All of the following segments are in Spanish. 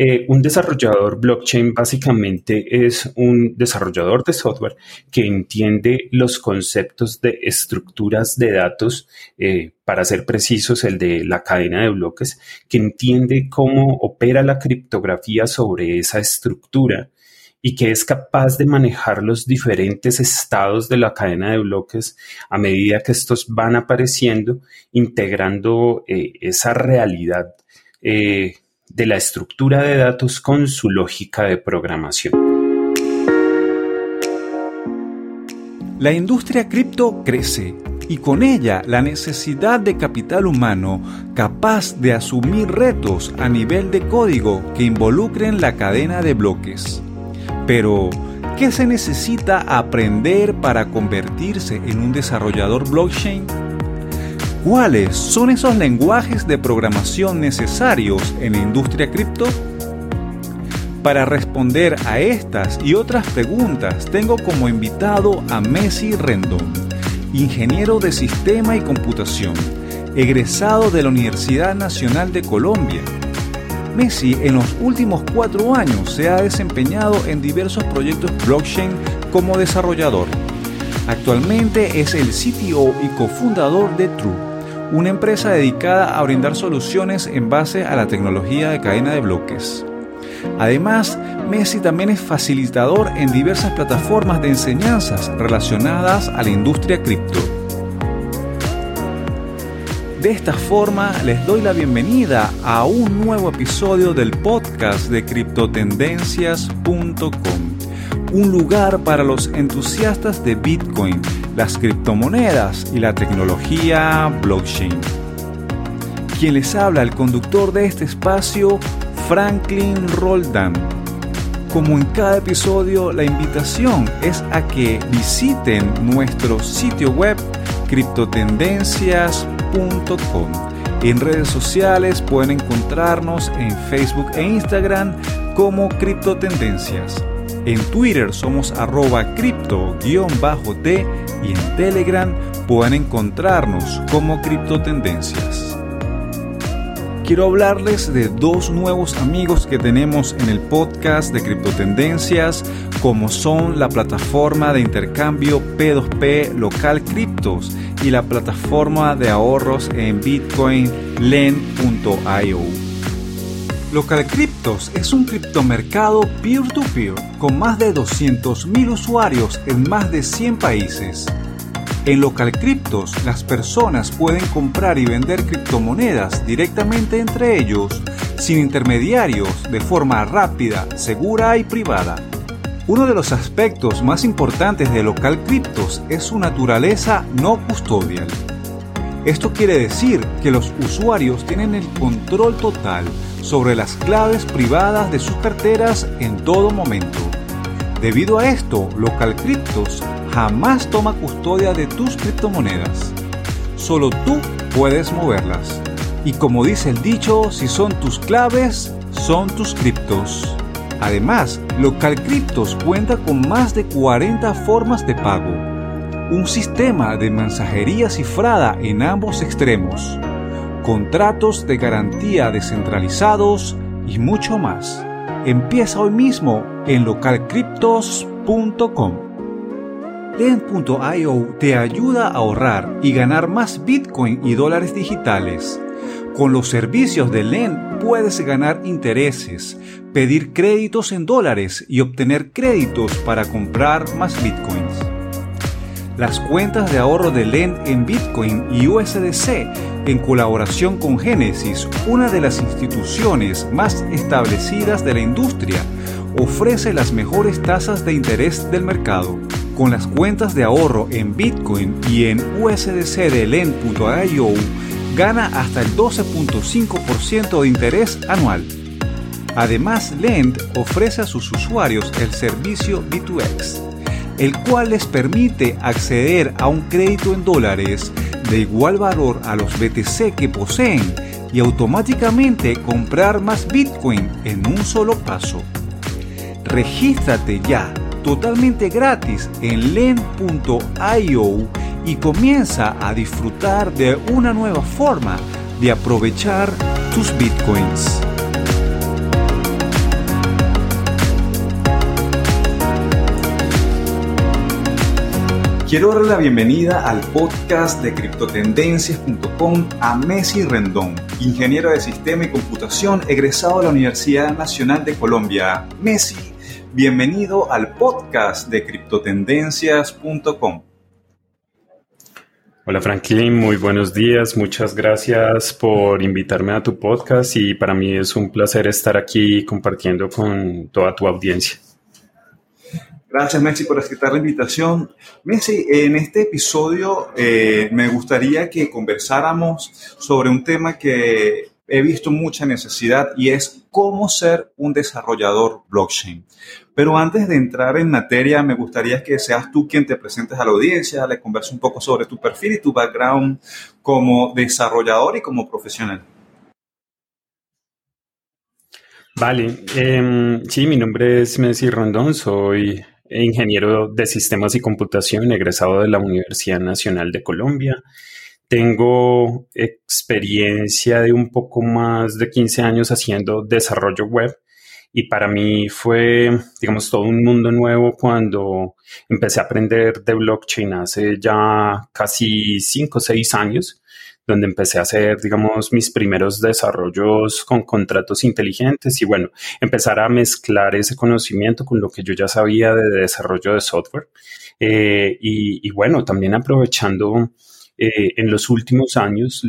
Eh, un desarrollador blockchain básicamente es un desarrollador de software que entiende los conceptos de estructuras de datos, eh, para ser precisos, el de la cadena de bloques, que entiende cómo opera la criptografía sobre esa estructura y que es capaz de manejar los diferentes estados de la cadena de bloques a medida que estos van apareciendo, integrando eh, esa realidad de la estructura de datos con su lógica de programación. La industria cripto crece y con ella la necesidad de capital humano capaz de asumir retos a nivel de código que involucren la cadena de bloques. Pero, ¿qué se necesita aprender para convertirse en un desarrollador blockchain? ¿Cuáles son esos lenguajes de programación necesarios en la industria cripto? Para responder a estas y otras preguntas tengo como invitado a Messi Rendón, ingeniero de sistema y computación, egresado de la Universidad Nacional de Colombia. Messi en los últimos cuatro años se ha desempeñado en diversos proyectos blockchain como desarrollador. Actualmente es el CTO y cofundador de True una empresa dedicada a brindar soluciones en base a la tecnología de cadena de bloques. Además, Messi también es facilitador en diversas plataformas de enseñanzas relacionadas a la industria cripto. De esta forma, les doy la bienvenida a un nuevo episodio del podcast de criptotendencias.com, un lugar para los entusiastas de Bitcoin las criptomonedas y la tecnología blockchain. Quien les habla, el conductor de este espacio, Franklin Roldan. Como en cada episodio, la invitación es a que visiten nuestro sitio web criptotendencias.com. En redes sociales pueden encontrarnos en Facebook e Instagram como Criptotendencias. En Twitter somos arroba cripto-t y en Telegram pueden encontrarnos como Criptotendencias. Quiero hablarles de dos nuevos amigos que tenemos en el podcast de Criptotendencias, como son la plataforma de intercambio P2P Local Criptos y la plataforma de ahorros en Bitcoin Lend.io. Local Cryptos es un criptomercado peer-to-peer con más de 200.000 usuarios en más de 100 países. En Local Cryptos, las personas pueden comprar y vender criptomonedas directamente entre ellos, sin intermediarios, de forma rápida, segura y privada. Uno de los aspectos más importantes de Local Cryptos es su naturaleza no custodial. Esto quiere decir que los usuarios tienen el control total sobre las claves privadas de sus carteras en todo momento. Debido a esto, Local Cryptos jamás toma custodia de tus criptomonedas. Solo tú puedes moverlas. Y como dice el dicho, si son tus claves, son tus criptos. Además, Local Cryptos cuenta con más de 40 formas de pago. Un sistema de mensajería cifrada en ambos extremos contratos de garantía descentralizados y mucho más. Empieza hoy mismo en localcryptos.com. Lend.io te ayuda a ahorrar y ganar más Bitcoin y dólares digitales. Con los servicios de Lend puedes ganar intereses, pedir créditos en dólares y obtener créditos para comprar más Bitcoins. Las cuentas de ahorro de Lend en Bitcoin y USDC en colaboración con Genesis, una de las instituciones más establecidas de la industria, ofrece las mejores tasas de interés del mercado. Con las cuentas de ahorro en Bitcoin y en USDC de Lend.io, gana hasta el 12.5% de interés anual. Además, Lend ofrece a sus usuarios el servicio B2X, el cual les permite acceder a un crédito en dólares de igual valor a los BTC que poseen y automáticamente comprar más Bitcoin en un solo paso. Regístrate ya totalmente gratis en len.io y comienza a disfrutar de una nueva forma de aprovechar tus bitcoins. Quiero darle la bienvenida al podcast de criptotendencias.com a Messi Rendón, ingeniero de sistema y computación egresado de la Universidad Nacional de Colombia. Messi, bienvenido al podcast de criptotendencias.com. Hola Franklin, muy buenos días. Muchas gracias por invitarme a tu podcast y para mí es un placer estar aquí compartiendo con toda tu audiencia. Gracias, Messi, por aceptar la invitación. Messi, en este episodio eh, me gustaría que conversáramos sobre un tema que he visto mucha necesidad y es cómo ser un desarrollador blockchain. Pero antes de entrar en materia, me gustaría que seas tú quien te presentes a la audiencia, le converse un poco sobre tu perfil y tu background como desarrollador y como profesional. Vale, em, sí, mi nombre es Messi Rondón, soy ingeniero de sistemas y computación, egresado de la Universidad Nacional de Colombia. Tengo experiencia de un poco más de 15 años haciendo desarrollo web y para mí fue, digamos, todo un mundo nuevo cuando empecé a aprender de blockchain hace ya casi 5 o 6 años donde empecé a hacer, digamos, mis primeros desarrollos con contratos inteligentes y bueno, empezar a mezclar ese conocimiento con lo que yo ya sabía de desarrollo de software. Eh, y, bueno, también aprovechando eh, en los últimos años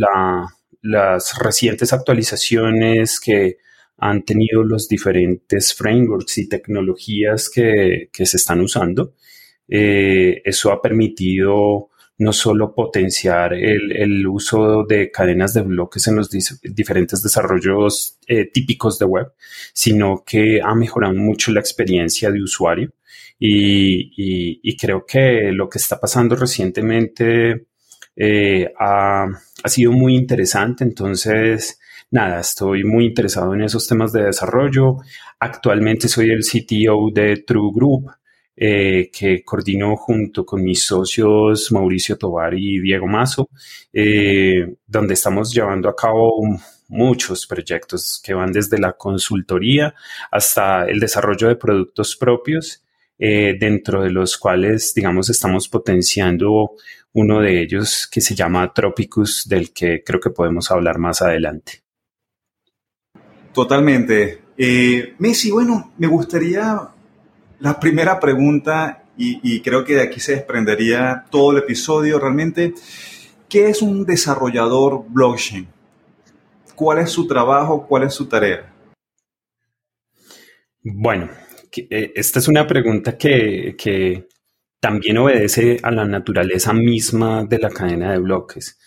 las recientes actualizaciones que han tenido los diferentes frameworks y tecnologías que, se están usando. Eh, eso ha permitido no solo potenciar el, uso de cadenas de bloques en los diferentes desarrollos eh, típicos de web, sino que ha mejorado mucho la experiencia de usuario. Y, creo que lo que está pasando recientemente eh, ha, ha sido muy interesante. Entonces, nada, estoy muy interesado en esos temas de desarrollo. Actualmente soy el CTO de True Group, eh, que coordino junto con mis socios Mauricio Tobar y Diego Mazo, eh, donde estamos llevando a cabo muchos proyectos que van desde la consultoría hasta el desarrollo de productos propios, eh, dentro de los cuales, digamos, estamos potenciando uno de ellos que se llama Tropicus, del que creo que podemos hablar más adelante. Totalmente. Messi, bueno, me gustaría la primera pregunta, y, creo que de aquí se desprendería todo el episodio realmente, ¿qué es un desarrollador blockchain? ¿Cuál es su trabajo? ¿Cuál es su tarea? Bueno, eh, esta es una pregunta que, que, también obedece a la naturaleza misma de la cadena de bloques.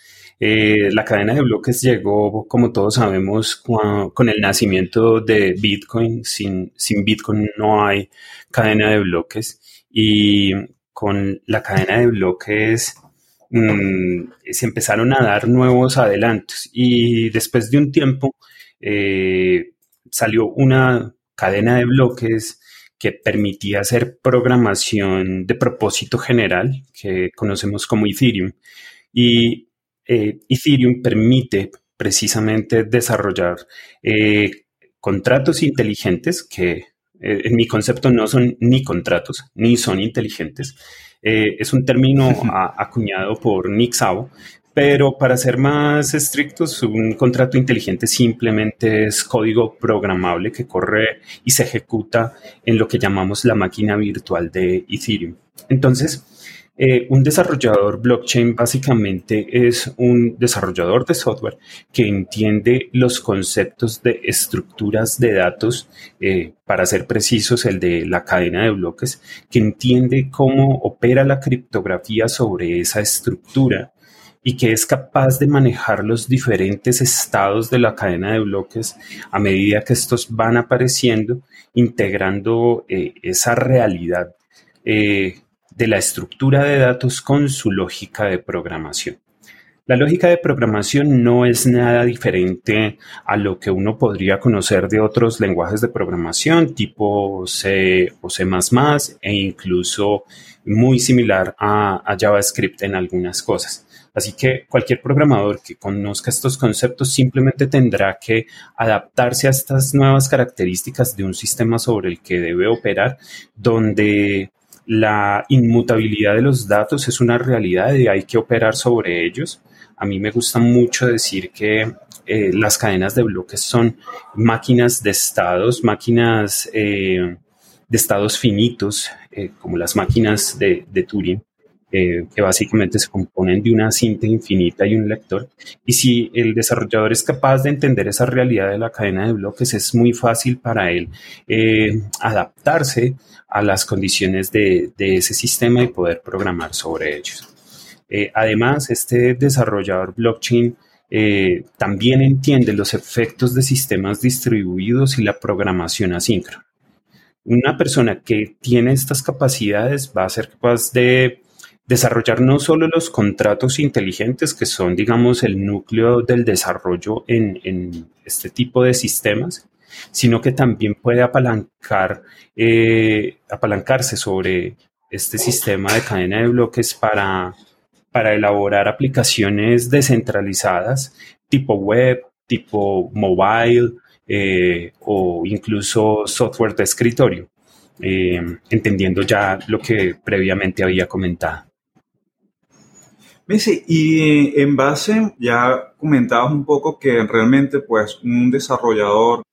Eh, la cadena de bloques llegó, como todos sabemos, con, el nacimiento de Bitcoin. Sin, sin Bitcoin no hay cadena de bloques. Y con la cadena de bloques mm, se empezaron a dar nuevos adelantos. Y después de un tiempo eh, salió una cadena de bloques que permitía hacer programación de propósito general, que conocemos como Ethereum. Y eh, Ethereum permite precisamente desarrollar eh, contratos inteligentes que eh, en mi concepto no son ni contratos ni son inteligentes. es un término acuñado por Nick Szabo, pero para ser más estrictos, un contrato inteligente simplemente es código programable que corre y se ejecuta en lo que llamamos la máquina virtual de Ethereum. Entonces, eh, un desarrollador blockchain básicamente es un desarrollador de software que entiende los conceptos de estructuras de datos, eh, para ser precisos, el de la cadena de bloques, que entiende cómo opera la criptografía sobre esa estructura y que es capaz de manejar los diferentes estados de la cadena de bloques a medida que estos van apareciendo, integrando eh, esa realidad de la estructura de datos con su lógica de programación. La lógica de programación no es nada diferente a lo que uno podría conocer de otros lenguajes de programación tipo C o C e incluso muy similar a, JavaScript en algunas cosas. Así que cualquier programador que conozca estos conceptos simplemente tendrá que adaptarse a estas nuevas características de un sistema sobre el que debe operar, donde la inmutabilidad de los datos es una realidad y hay que operar sobre ellos. A mí me gusta mucho decir que eh, las cadenas de bloques son máquinas de estados, máquinas eh, de estados finitos, eh, como las máquinas de, de Turing, que básicamente se componen de una cinta infinita y un lector. Y si el desarrollador es capaz de entender esa realidad de la cadena de bloques, es muy fácil para él adaptarse a las condiciones de, ese sistema y poder programar sobre ellos. Eh, además, este desarrollador blockchain eh, también entiende los efectos de sistemas distribuidos y la programación asíncrona. Una persona que tiene estas capacidades va a ser capaz de desarrollar no solo los contratos inteligentes, que son, digamos, el núcleo del desarrollo en, en este tipo de sistemas, sino que también puede apalancar, eh, apalancarse sobre este sistema de cadena de bloques para, para elaborar aplicaciones descentralizadas tipo web, tipo mobile eh, o incluso software de escritorio, eh, entendiendo ya lo que previamente había comentado. Messi, y en base, ya comentabas un poco que realmente pues un desarrollador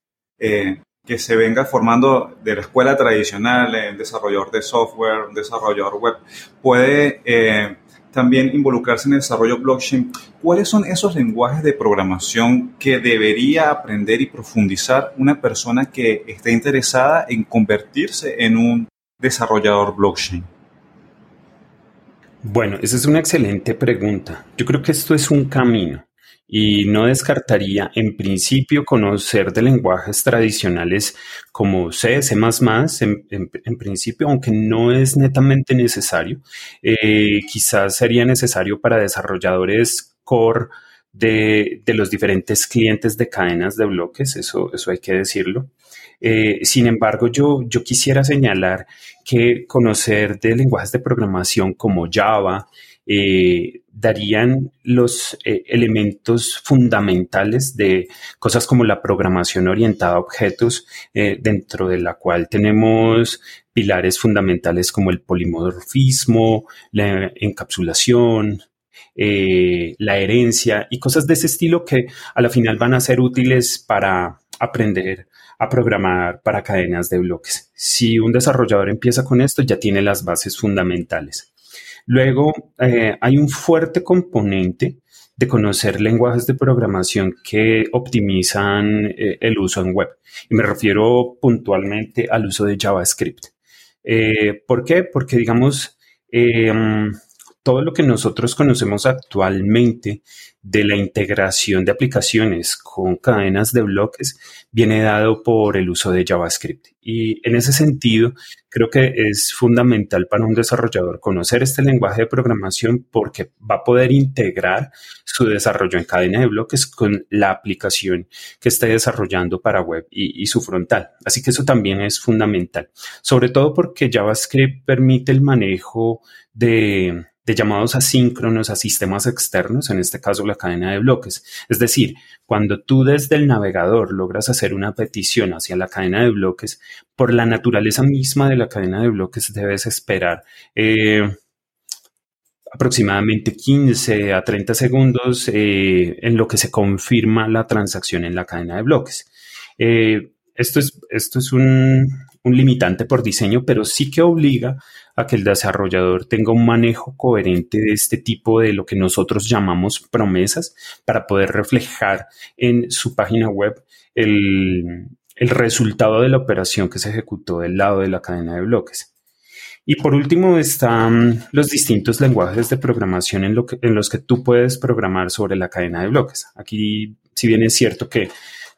eh, que se venga formando de la escuela tradicional, un desarrollador de software, un desarrollador web, puede eh, también involucrarse en el desarrollo blockchain. ¿Cuáles son esos lenguajes de programación que debería aprender y profundizar una persona que esté interesada en convertirse en un desarrollador blockchain? Bueno, esa es una excelente pregunta. Yo creo que esto es un camino y no descartaría en principio conocer de lenguajes tradicionales como C, C++, en, en, principio, aunque no es netamente necesario. Eh, quizás sería necesario para desarrolladores core de, de, los diferentes clientes de cadenas de bloques, eso, eso hay que decirlo. Eh, sin embargo, yo, yo quisiera señalar que conocer de lenguajes de programación como Java, eh, darían los eh, elementos fundamentales de cosas como la programación orientada a objetos, eh, dentro de la cual tenemos pilares fundamentales como el polimorfismo, la encapsulación, la herencia y cosas de ese estilo que a la final van a ser útiles para aprender a programar para cadenas de bloques. Si un desarrollador empieza con esto, ya tiene las bases fundamentales. Luego, eh, hay un fuerte componente de conocer lenguajes de programación que optimizan eh, el uso en web. Y me refiero puntualmente al uso de JavaScript. Eh, ¿Por qué? Porque, digamos, todo lo que nosotros conocemos actualmente de la integración de aplicaciones con cadenas de bloques viene dado por el uso de JavaScript. Y en ese sentido, creo que es fundamental para un desarrollador conocer este lenguaje de programación porque va a poder integrar su desarrollo en cadena de bloques con la aplicación que esté desarrollando para web y, y su frontal. Así que eso también es fundamental, sobre todo porque JavaScript permite el manejo de de llamados asíncronos a sistemas externos, en este caso la cadena de bloques. Es decir, cuando tú desde el navegador logras hacer una petición hacia la cadena de bloques, por la naturaleza misma de la cadena de bloques debes esperar eh, aproximadamente 15 a 30 segundos eh, en lo que se confirma la transacción en la cadena de bloques. Eh, esto es, esto es un, un limitante por diseño, pero sí que obliga a que el desarrollador tenga un manejo coherente de este tipo de lo que nosotros llamamos promesas para poder reflejar en su página web el, resultado de la operación que se ejecutó del lado de la cadena de bloques. Y por último están los distintos lenguajes de programación en, lo en los que tú puedes programar sobre la cadena de bloques. Aquí, si bien es cierto que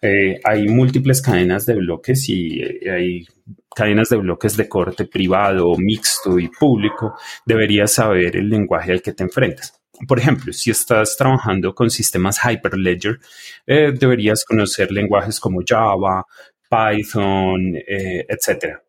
eh, hay múltiples cadenas de bloques y eh, hay cadenas de bloques de corte privado, mixto y público, deberías saber el lenguaje al que te enfrentas. Por ejemplo, si estás trabajando con sistemas Hyperledger, eh, deberías conocer lenguajes como Java, Python, etcétera.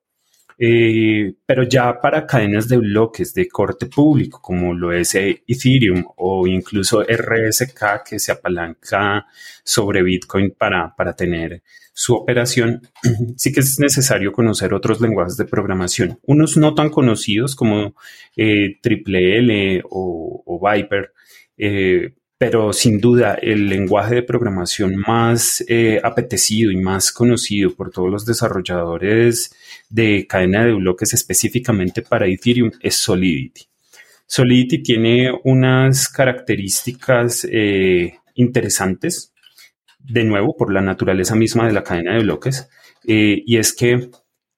Eh, pero ya para cadenas de bloques de corte público, como lo es Ethereum o incluso RSK, que se apalanca sobre Bitcoin para, para tener su operación, sí que es necesario conocer otros lenguajes de programación, unos no tan conocidos como eh, Triple L o, Viper, eh, pero sin duda el lenguaje de programación más eh, apetecido y más conocido por todos los desarrolladores de cadena de bloques específicamente para Ethereum es Solidity. Solidity tiene unas características interesantes de nuevo por la naturaleza misma de la cadena de bloques, eh, y es que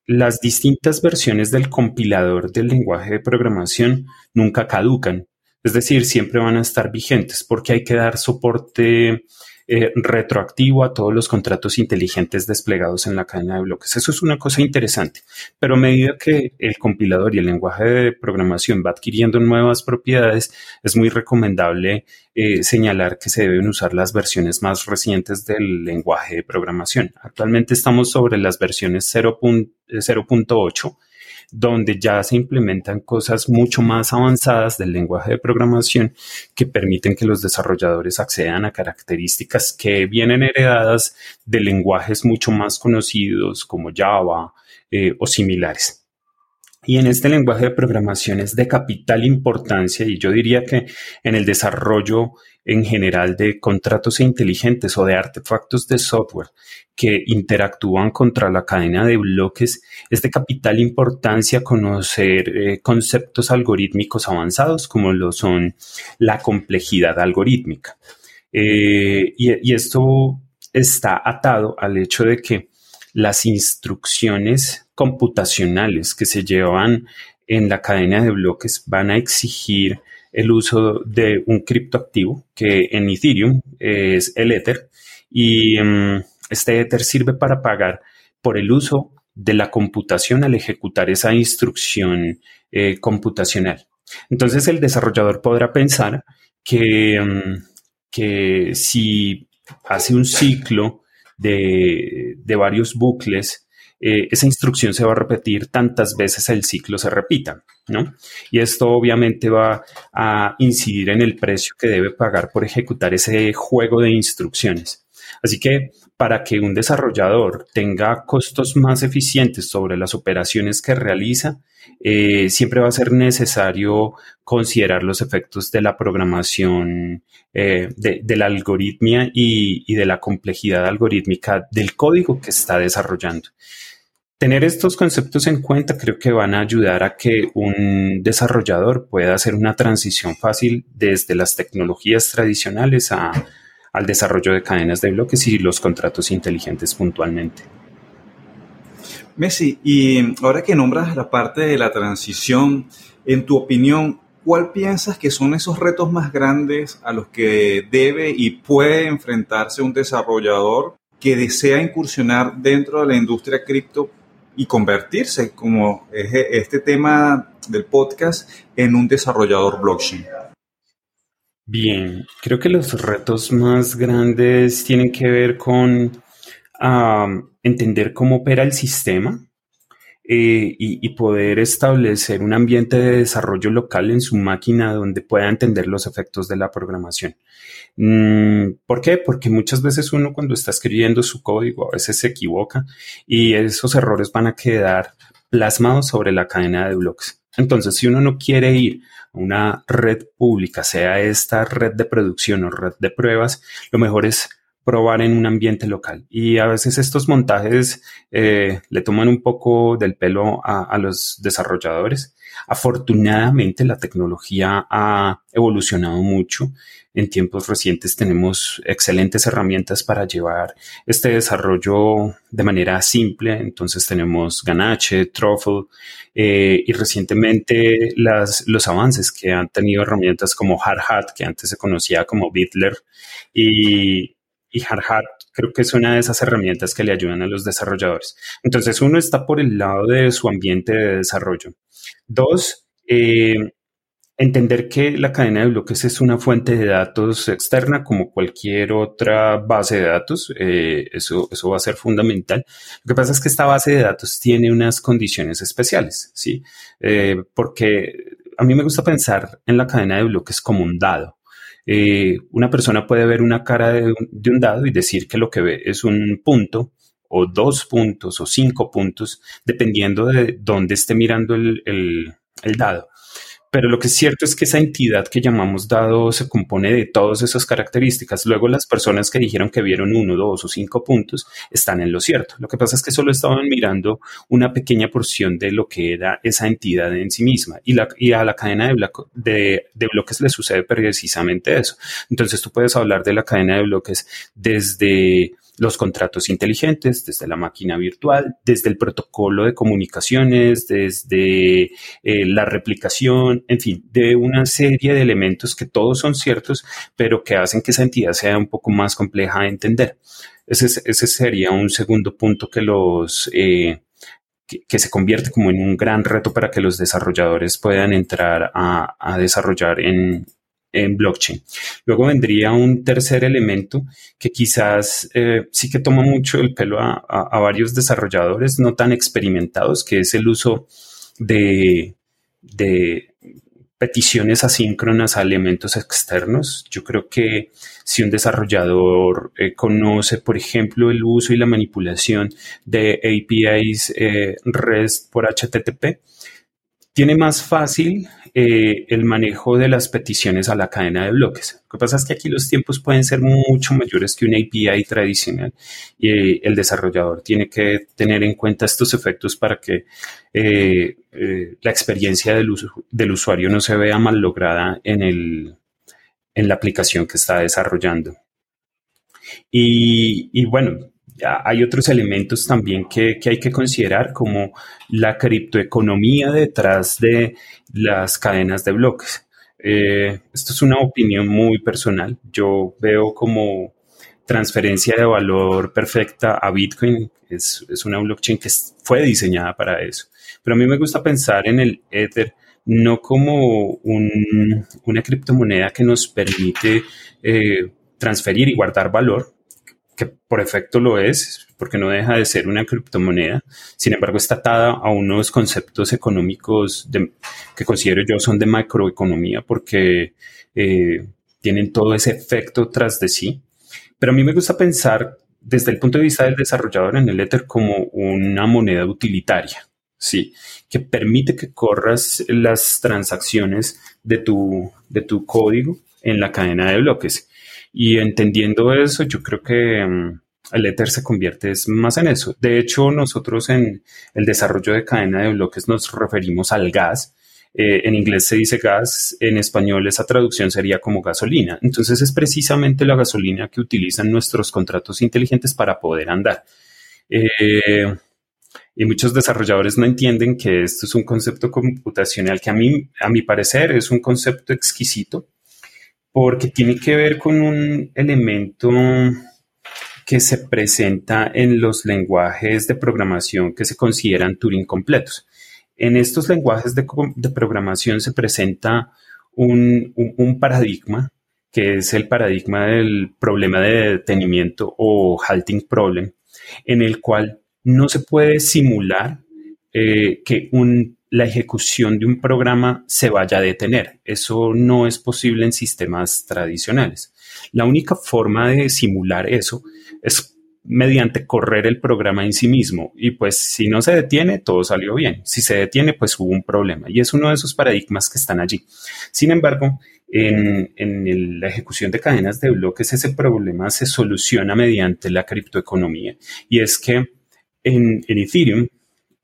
las distintas versiones del compilador del lenguaje de programación nunca caducan, es decir, siempre van a estar vigentes porque hay que dar soporte eh, retroactivo a todos los contratos inteligentes desplegados en la cadena de bloques. Eso es una cosa interesante, pero a medida que el compilador y el lenguaje de programación va adquiriendo nuevas propiedades, es muy recomendable eh, señalar que se deben usar las versiones más recientes del lenguaje de programación. Actualmente estamos sobre las versiones 0.8 donde ya se implementan cosas mucho más avanzadas del lenguaje de programación que permiten que los desarrolladores accedan a características que vienen heredadas de lenguajes mucho más conocidos como Java eh, o similares. Y en este lenguaje de programación es de capital importancia y yo diría que en el desarrollo en general de contratos inteligentes o de artefactos de software que interactúan contra la cadena de bloques, es de capital importancia conocer eh, conceptos algorítmicos avanzados como lo son la complejidad algorítmica. Eh, y, y esto está atado al hecho de que las instrucciones computacionales que se llevan en la cadena de bloques van a exigir el uso de un criptoactivo que en Ethereum es el Ether y mm, este Ether sirve para pagar por el uso de la computación al ejecutar esa instrucción eh, computacional. Entonces el desarrollador podrá pensar que, mm, que si hace un ciclo de, de varios bucles eh, esa instrucción se va a repetir tantas veces el ciclo se repita, ¿no? Y esto obviamente va a incidir en el precio que debe pagar por ejecutar ese juego de instrucciones. Así que para que un desarrollador tenga costos más eficientes sobre las operaciones que realiza, eh, siempre va a ser necesario considerar los efectos de la programación, eh, de, la algoritmia y, de la complejidad algorítmica del código que está desarrollando. Tener estos conceptos en cuenta creo que van a ayudar a que un desarrollador pueda hacer una transición fácil desde las tecnologías tradicionales al desarrollo de cadenas de bloques y los contratos inteligentes puntualmente. Messi, y ahora que nombras la parte de la transición, en tu opinión, ¿cuál piensas que son esos retos más grandes a los que debe y puede enfrentarse un desarrollador que desea incursionar dentro de la industria cripto y convertirse, como es este tema del podcast, en un desarrollador blockchain? Bien, creo que los retos más grandes tienen que ver con entender cómo opera el sistema eh, y, poder establecer un ambiente de desarrollo local en su máquina donde pueda entender los efectos de la programación. Mm, ¿Por qué? Porque muchas veces uno cuando está escribiendo su código a veces se equivoca y esos errores van a quedar plasmados sobre la cadena de bloques. Entonces, si uno no quiere ir a una red pública, sea esta red de producción o red de pruebas, lo mejor es probar en un ambiente local. Y a veces estos montajes eh, le toman un poco del pelo a, los desarrolladores. Afortunadamente la tecnología ha evolucionado mucho. En tiempos recientes tenemos excelentes herramientas para llevar este desarrollo de manera simple. Entonces tenemos Ganache, Truffle eh, y recientemente las, los avances que han tenido herramientas como Hardhat, que antes se conocía como Bitler, y, y Hardhat creo que es una de esas herramientas que le ayudan a los desarrolladores. Entonces, uno está por el lado de su ambiente de desarrollo. Dos, eh, entender que la cadena de bloques es una fuente de datos externa como cualquier otra base de datos. Eh, eso, eso va a ser fundamental. Lo que pasa es que esta base de datos tiene unas condiciones especiales, ¿sí? Eh, porque a mí me gusta pensar en la cadena de bloques como un dado. Eh, una persona puede ver una cara de un, dado y decir que lo que ve es un punto o dos puntos o cinco puntos, dependiendo de dónde esté mirando el, el dado. Pero lo que es cierto es que esa entidad que llamamos dado se compone de todas esas características. Luego las personas que dijeron que vieron uno, dos o cinco puntos están en lo cierto. Lo que pasa es que solo estaban mirando una pequeña porción de lo que era esa entidad en sí misma. Y, a la cadena de, de, de bloques le sucede precisamente eso. Entonces tú puedes hablar de la cadena de bloques desde los contratos inteligentes, desde la máquina virtual, desde el protocolo de comunicaciones, desde eh, la replicación, en fin, de una serie de elementos que todos son ciertos, pero que hacen que esa entidad sea un poco más compleja de entender. Ese, sería un segundo punto que los... Eh, que, se convierte como en un gran reto para que los desarrolladores puedan entrar a desarrollar en, en blockchain. Luego vendría un tercer elemento que quizás eh, sí que toma mucho el pelo a, varios desarrolladores no tan experimentados, que es el uso de, peticiones asíncronas a elementos externos. Yo creo que si un desarrollador eh, conoce, por ejemplo, el uso y la manipulación de APIs eh, REST por HTTP, tiene más fácil eh, el manejo de las peticiones a la cadena de bloques. Lo que pasa es que aquí los tiempos pueden ser mucho mayores que una API tradicional y eh, el desarrollador tiene que tener en cuenta estos efectos para que eh, la experiencia del, del, usuario no se vea mal lograda en, el, en la aplicación que está desarrollando. Y, y bueno, hay otros elementos también que, hay que considerar, como la criptoeconomía detrás de las cadenas de bloques. Eh, esto es una opinión muy personal. Yo veo como transferencia de valor perfecta a Bitcoin. Es, una blockchain que fue diseñada para eso. Pero a mí me gusta pensar en el Ether no como una criptomoneda que nos permite eh, transferir y guardar valor, que por efecto lo es, porque no deja de ser una criptomoneda. Sin embargo, está atada a unos conceptos económicos que considero yo son de macroeconomía, porque eh, tienen todo ese efecto tras de sí. Pero a mí me gusta pensar desde el punto de vista del desarrollador en el Ether como una moneda utilitaria, ¿sí? que permite que corras las transacciones de tu, de tu código en la cadena de bloques. Y entendiendo eso, yo creo que mm, el Ether se convierte más en eso. De hecho, nosotros en el desarrollo de cadena de bloques nos referimos al gas. Eh, en inglés se dice gas, en español esa traducción sería como gasolina. Entonces es precisamente la gasolina que utilizan nuestros contratos inteligentes para poder andar. Eh, y muchos desarrolladores no entienden que esto es un concepto computacional que a mí, a mi parecer, es un concepto exquisito porque tiene que ver con un elemento que se presenta en los lenguajes de programación que se consideran Turing completos. En estos lenguajes de, programación se presenta un, paradigma que es el paradigma del problema de detenimiento o halting problem, en el cual no se puede simular eh, que un la ejecución de un programa se vaya a detener. Eso no es posible en sistemas tradicionales. La única forma de simular eso es mediante correr el programa en sí mismo. Y pues si no se detiene, todo salió bien. Si se detiene, pues hubo un problema. Y es uno de esos paradigmas que están allí. Sin embargo, en, la ejecución de cadenas de bloques, ese problema se soluciona mediante la criptoeconomía. Y es que en Ethereum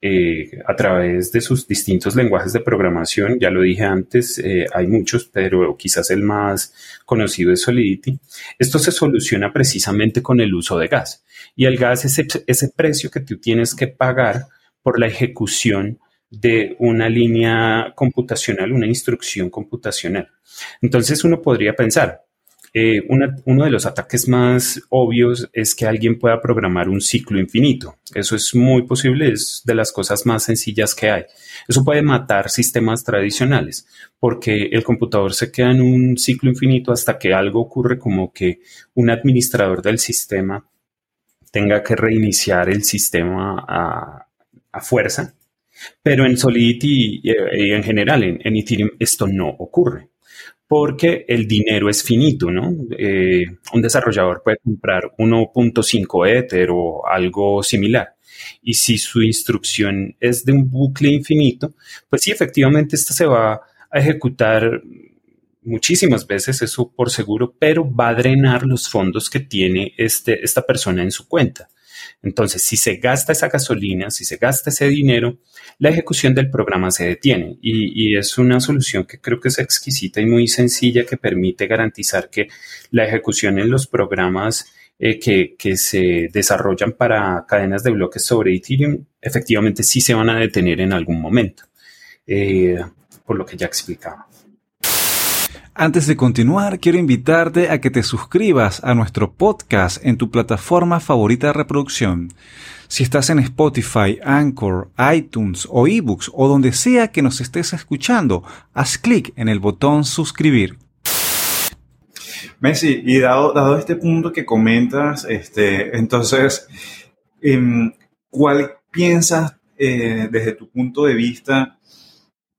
eh, a través de sus distintos lenguajes de programación. Ya lo dije antes, eh, hay muchos, pero quizás el más conocido es Solidity. Esto se soluciona precisamente con el uso de gas. Y el gas es ese precio que tú tienes que pagar por la ejecución de una línea computacional, una instrucción computacional. Entonces uno podría pensar, eh, uno de los ataques más obvios es que alguien pueda programar un ciclo infinito. Eso es muy posible, es de las cosas más sencillas que hay. Eso puede matar sistemas tradicionales porque el computador se queda en un ciclo infinito hasta que algo ocurre como que un administrador del sistema tenga que reiniciar el sistema a, fuerza. Pero en Solidity y, en general, en Ethereum, esto no ocurre porque el dinero es finito, ¿no? Eh, un desarrollador puede comprar 1.5 Ether o algo similar. Y si su instrucción es de un bucle infinito, pues sí, efectivamente, esta se va a ejecutar muchísimas veces, eso por seguro, pero va a drenar los fondos que tiene este, esta persona en su cuenta. Entonces, si se gasta esa gasolina, si se gasta ese dinero, la ejecución del programa se detiene y, es una solución que creo que es exquisita y muy sencilla que permite garantizar que la ejecución en los programas eh, que, se desarrollan para cadenas de bloques sobre Ethereum efectivamente sí se van a detener en algún momento, eh, por lo que ya explicaba. Antes de continuar, quiero invitarte a que te suscribas a nuestro podcast en tu plataforma favorita de reproducción. Si estás en Spotify, Anchor, iTunes o eBooks o donde sea que nos estés escuchando, haz clic en el botón suscribir. Messi, y dado, dado este punto que comentas, este, entonces, em, ¿cuál piensas eh, desde tu punto de vista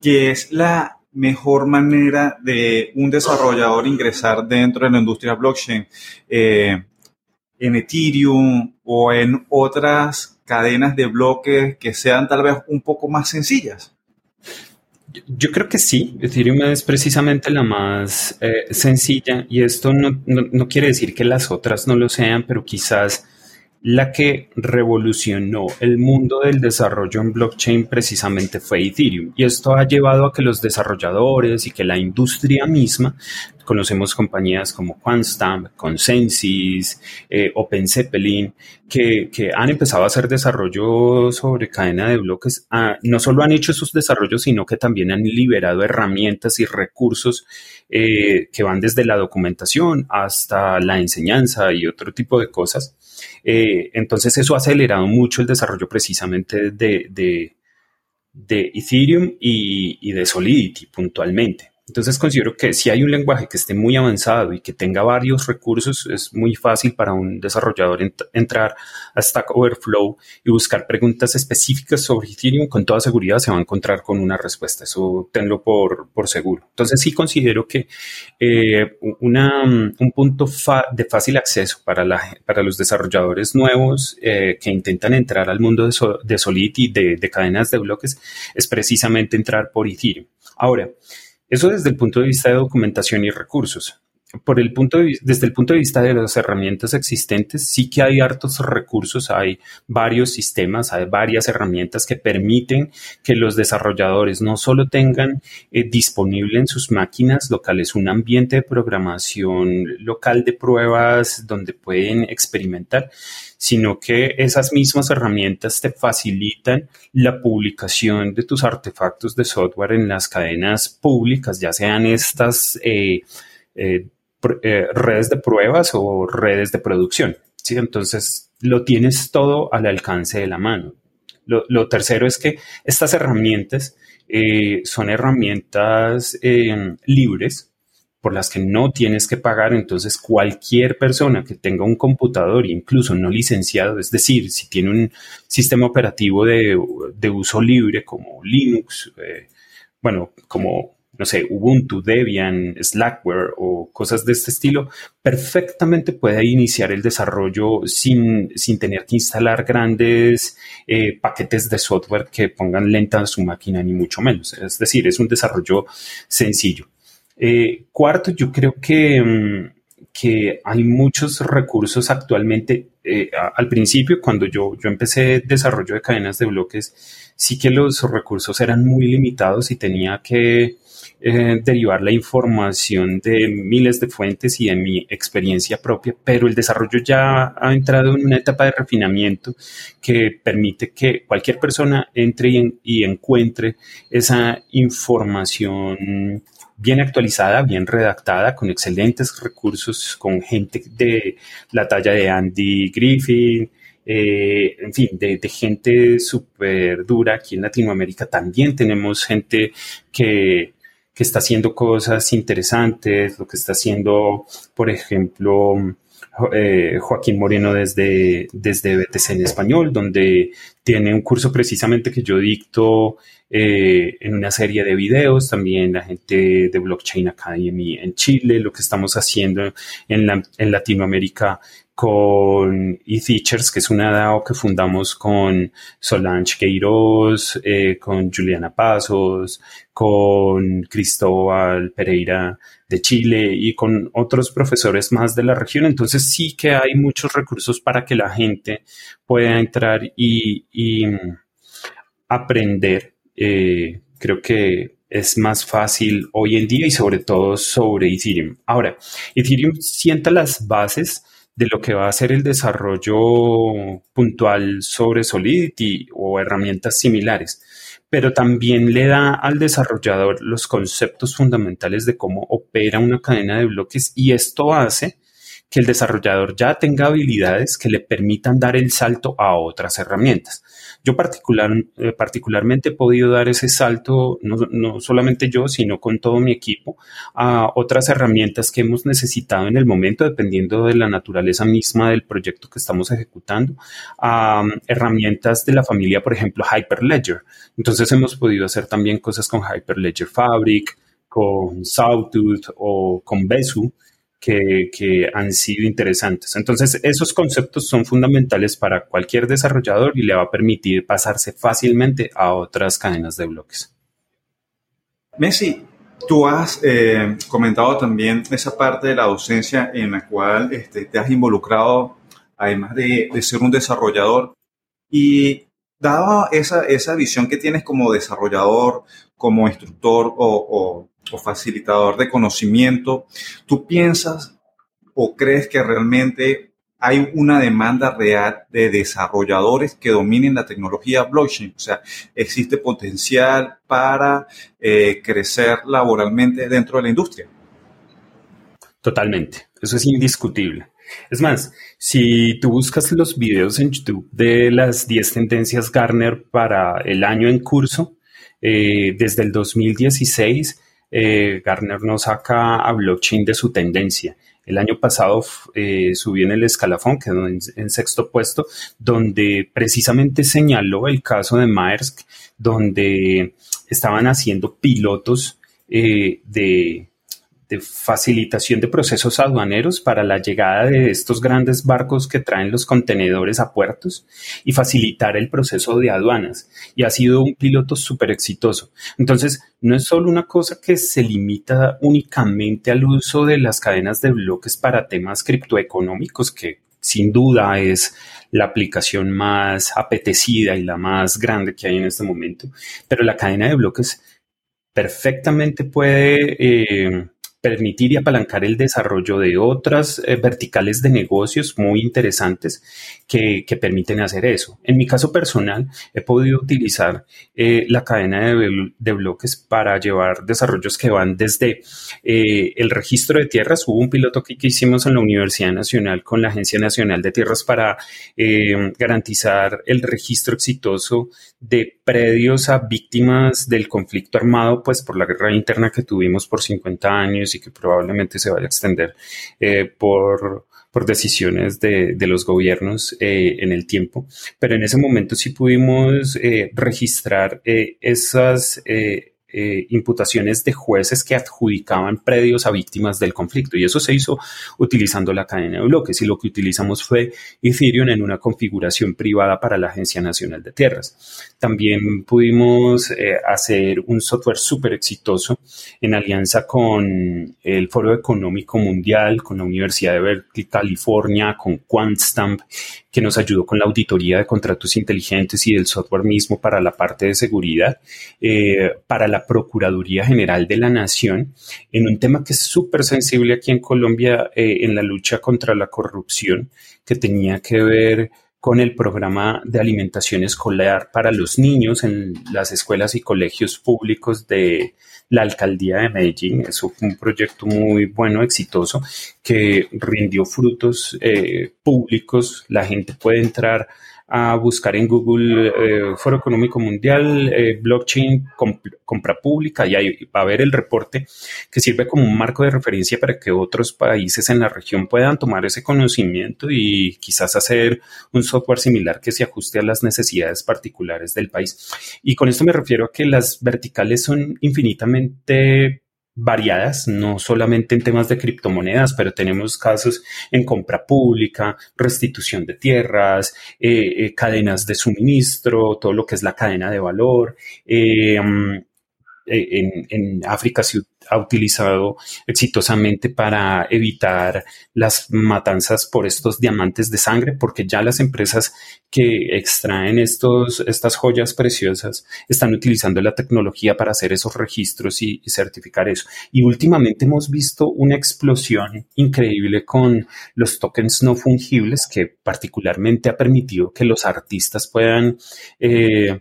que es la mejor manera de un desarrollador ingresar dentro de la industria blockchain eh, en Ethereum o en otras cadenas de bloques que sean tal vez un poco más sencillas? Yo creo que sí, Ethereum es precisamente la más eh, sencilla y esto no, no, quiere decir que las otras no lo sean, pero quizás la que revolucionó el mundo del desarrollo en blockchain precisamente fue Ethereum. Y esto ha llevado a que los desarrolladores y que la industria misma, conocemos compañías como Quantstamp, Consensus, eh, OpenZeppelin, que, que, han empezado a hacer desarrollo sobre cadena de bloques. Ah, no solo han hecho esos desarrollos, sino que también han liberado herramientas y recursos eh, que van desde la documentación hasta la enseñanza y otro tipo de cosas eh, entonces eso ha acelerado mucho el desarrollo precisamente de, Ethereum y, de Solidity puntualmente. Entonces considero que si hay un lenguaje que esté muy avanzado y que tenga varios recursos, es muy fácil para un desarrollador entrar a Stack Overflow y buscar preguntas específicas sobre Ethereum. Con toda seguridad se va a encontrar con una respuesta. Eso tenlo por, por seguro. Entonces sí considero que eh, una, un punto de fácil acceso para, la, para los desarrolladores nuevos eh, que intentan entrar al mundo de, de Solidity, de, de cadenas de bloques, es precisamente entrar por Ethereum. Ahora, eso desde el punto de vista de documentación y recursos. Por el punto desde el punto de vista de las herramientas existentes, sí que hay hartos recursos, hay varios sistemas, hay varias herramientas que permiten que los desarrolladores no solo tengan eh, disponible en sus máquinas locales un ambiente de programación local de pruebas donde pueden experimentar, sino que esas mismas herramientas te facilitan la publicación de tus artefactos de software en las cadenas públicas, ya sean estas eh, eh, eh, redes de pruebas o redes de producción. ¿sí? Entonces, lo tienes todo al alcance de la mano. Lo, tercero es que estas herramientas son herramientas libres, por las que no tienes que pagar, entonces cualquier persona que tenga un computador, incluso no licenciado, es decir, si tiene un sistema operativo de, uso libre como Linux, eh, bueno, como, no sé, Ubuntu, Debian, Slackware o cosas de este estilo, perfectamente puede iniciar el desarrollo sin, sin tener que instalar grandes eh, paquetes de software que pongan lenta su máquina, ni mucho menos. Es decir, es un desarrollo sencillo. Eh, cuarto, yo creo que, mm, que, hay muchos recursos actualmente. Eh, al principio, cuando yo, yo empecé desarrollo de cadenas de bloques, sí que los recursos eran muy limitados y tenía que eh, derivar la información de miles de fuentes y de mi experiencia propia, pero el desarrollo ya ha entrado en una etapa de refinamiento que permite que cualquier persona entre y, y encuentre esa información bien actualizada, bien redactada, con excelentes recursos, con gente de la talla de Andy Griffin, eh, en fin, de, gente súper dura aquí en Latinoamérica. También tenemos gente que, que está haciendo cosas interesantes, lo que está haciendo, por ejemplo, eh, Joaquín Moreno desde, desde BTC en español, donde tiene un curso precisamente que yo dicto eh, en una serie de videos, también la gente de Blockchain Academy en Chile, lo que estamos haciendo en, en Latinoamérica con eTeachers, que es una DAO que fundamos con Solange Queiroz, eh, con Juliana Pasos, con Cristóbal Pereira de Chile y con otros profesores más de la región. Entonces sí que hay muchos recursos para que la gente pueda entrar y, aprender. Eh, creo que es más fácil hoy en día y sobre todo sobre Ethereum. Ahora, Ethereum sienta las bases de lo que va a ser el desarrollo puntual sobre Solidity o herramientas similares, pero también le da al desarrollador los conceptos fundamentales de cómo opera una cadena de bloques y esto hace que el desarrollador ya tenga habilidades que le permitan dar el salto a otras herramientas. Yo particular, eh, particularmente he podido dar ese salto, no, solamente yo, sino con todo mi equipo, a otras herramientas que hemos necesitado en el momento, dependiendo de la naturaleza misma del proyecto que estamos ejecutando, a um, herramientas de la familia, por ejemplo, Hyperledger. Entonces hemos podido hacer también cosas con Hyperledger Fabric, con Sawtooth o con Besu, que, han sido interesantes. Entonces, esos conceptos son fundamentales para cualquier desarrollador y le va a permitir pasarse fácilmente a otras cadenas de bloques. Messi, tú has eh, comentado también esa parte de la docencia en la cual este, te has involucrado, además de, ser un desarrollador. Y dado esa, esa visión que tienes como desarrollador, como instructor o o facilitador de conocimiento, ¿tú piensas o crees que realmente hay una demanda real de desarrolladores que dominen la tecnología blockchain? O sea, ¿existe potencial para eh, crecer laboralmente dentro de la industria? Totalmente, eso es indiscutible. Es más, si tú buscas los videos en YouTube de las 10 tendencias Garner para el año en curso, eh, desde el 2016, eh, Garner no saca a blockchain de su tendencia. El año pasado eh, subió en el escalafón, quedó en, sexto puesto, donde precisamente señaló el caso de Maersk, donde estaban haciendo pilotos eh, de, de facilitación de procesos aduaneros para la llegada de estos grandes barcos que traen los contenedores a puertos y facilitar el proceso de aduanas. Y ha sido un piloto súper exitoso. Entonces, no es solo una cosa que se limita únicamente al uso de las cadenas de bloques para temas criptoeconómicos, que sin duda es la aplicación más apetecida y la más grande que hay en este momento, pero la cadena de bloques perfectamente puede eh, permitir y apalancar el desarrollo de otras eh, verticales de negocios muy interesantes que, permiten hacer eso. En mi caso personal, he podido utilizar eh, la cadena de, bloques para llevar desarrollos que van desde eh, el registro de tierras. Hubo un piloto que, que, hicimos en la Universidad Nacional con la Agencia Nacional de Tierras para garantizar el registro exitoso de predios a víctimas del conflicto armado, pues por la guerra interna que tuvimos por 50 años y que probablemente se vaya a extender eh, por, decisiones de, los gobiernos eh, en el tiempo. Pero en ese momento sí pudimos eh, registrar esas eh, imputaciones de jueces que adjudicaban predios a víctimas del conflicto. Y eso se hizo utilizando la cadena de bloques. Y lo que utilizamos fue Ethereum en una configuración privada para la Agencia Nacional de Tierras. También pudimos eh, hacer un software súper exitoso en alianza con el Foro Económico Mundial, con la Universidad de Berkeley, California, con QuantStamp, que nos ayudó con la auditoría de contratos inteligentes y del software mismo para la parte de seguridad, eh, para la Procuraduría General de la Nación, en un tema que es súper sensible aquí en Colombia eh, en la lucha contra la corrupción, que tenía que ver con el programa de alimentación escolar para los niños en las escuelas y colegios públicos de la alcaldía de Medellín. Eso fue un proyecto muy bueno, exitoso, que rindió frutos eh, públicos. La gente puede entrar a buscar en Google eh, Foro Económico Mundial, eh, blockchain, compra pública, y ahí va a ver el reporte que sirve como un marco de referencia para que otros países en la región puedan tomar ese conocimiento y quizás hacer un software similar que se ajuste a las necesidades particulares del país. Y con esto me refiero a que las verticales son infinitamente variadas, no solamente en temas de criptomonedas, pero tenemos casos en compra pública, restitución de tierras, eh, eh, cadenas de suministro, todo lo que es la cadena de valor. Eh, mm, en, en, África ha utilizado exitosamente para evitar las matanzas por estos diamantes de sangre, porque ya las empresas que extraen estos, estas joyas preciosas están utilizando la tecnología para hacer esos registros y, certificar eso. Y últimamente hemos visto una explosión increíble con los tokens no fungibles que particularmente ha permitido que los artistas puedan eh,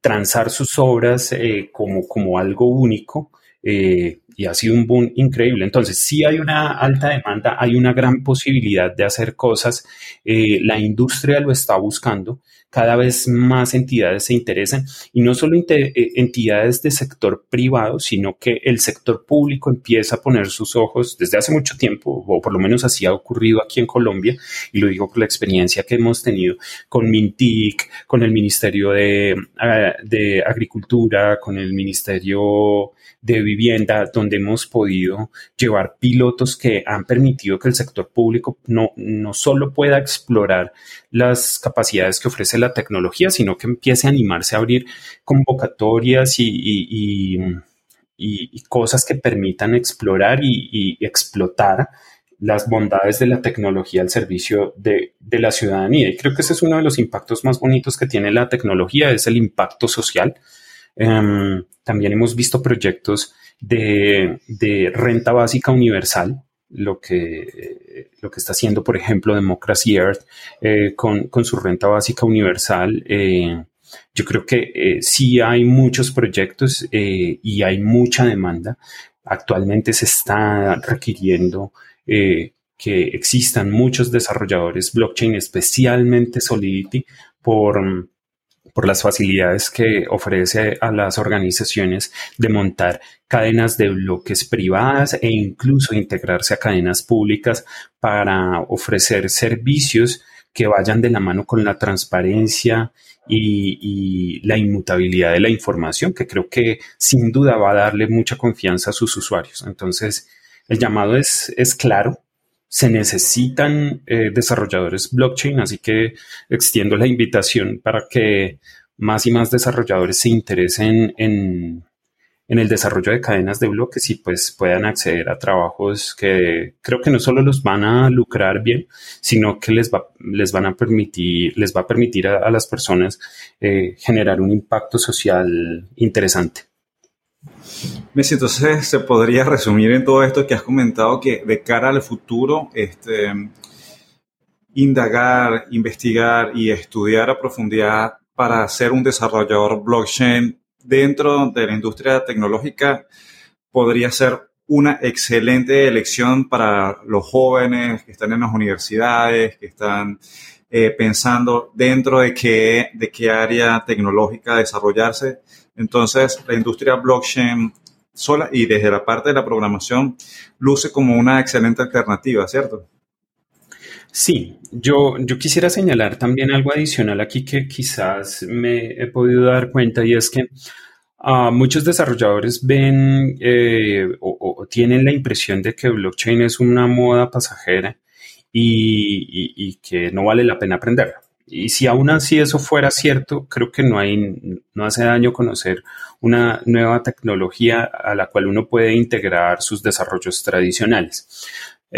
transar sus obras eh, como, como algo único eh, y ha sido un boom increíble. Entonces, si hay una alta demanda, hay una gran posibilidad de hacer cosas. Eh, la industria lo está buscando. Cada vez más entidades se interesan y no solo eh, entidades de sector privado, sino que el sector público empieza a poner sus ojos desde hace mucho tiempo, o por lo menos así ha ocurrido aquí en Colombia, y lo digo por la experiencia que hemos tenido con Mintic, con el Ministerio de, de Agricultura, con el Ministerio de Vivienda, donde hemos podido llevar pilotos que han permitido que el sector público no, no solo pueda explorar las capacidades que ofrece la tecnología, sino que empiece a animarse a abrir convocatorias y, cosas que permitan explorar y, explotar las bondades de la tecnología al servicio de, de, la ciudadanía. Y creo que ese es uno de los impactos más bonitos que tiene la tecnología, es el impacto social. Em, también hemos visto proyectos de, renta básica universal, lo que, lo que está haciendo, por ejemplo, Democracy Earth eh, con, su renta básica universal. Eh, yo creo que eh, sí hay muchos proyectos y hay mucha demanda. Actualmente se está requiriendo que existan muchos desarrolladores blockchain, especialmente Solidity, por, por las facilidades que ofrece a las organizaciones de montar cadenas de bloques privadas e incluso integrarse a cadenas públicas para ofrecer servicios que vayan de la mano con la transparencia y, la inmutabilidad de la información, que creo que sin duda va a darle mucha confianza a sus usuarios. Entonces, el llamado es, es claro, se necesitan eh, desarrolladores blockchain, así que extiendo la invitación para que más y más desarrolladores se interesen en, el desarrollo de cadenas de bloques y pues puedan acceder a trabajos que creo que no solo los van a lucrar bien, sino que les, va, les van a permitir, les va a permitir a, las personas eh, generar un impacto social interesante. Messi, entonces se podría resumir en todo esto que has comentado que de cara al futuro, este, indagar, investigar y estudiar a profundidad para ser un desarrollador blockchain dentro de la industria tecnológica podría ser una excelente elección para los jóvenes que están en las universidades, que están eh, pensando dentro de qué, de qué área tecnológica desarrollarse. Entonces, la industria blockchain sola y desde la parte de la programación luce como una excelente alternativa, ¿cierto? Sí, yo, yo quisiera señalar también algo adicional aquí que quizás me he podido dar cuenta y es que ah, muchos desarrolladores ven eh, o, tienen la impresión de que blockchain es una moda pasajera y, y que no vale la pena aprenderla. Y si aún así eso fuera cierto, creo que no, no hace daño conocer una nueva tecnología a la cual uno puede integrar sus desarrollos tradicionales.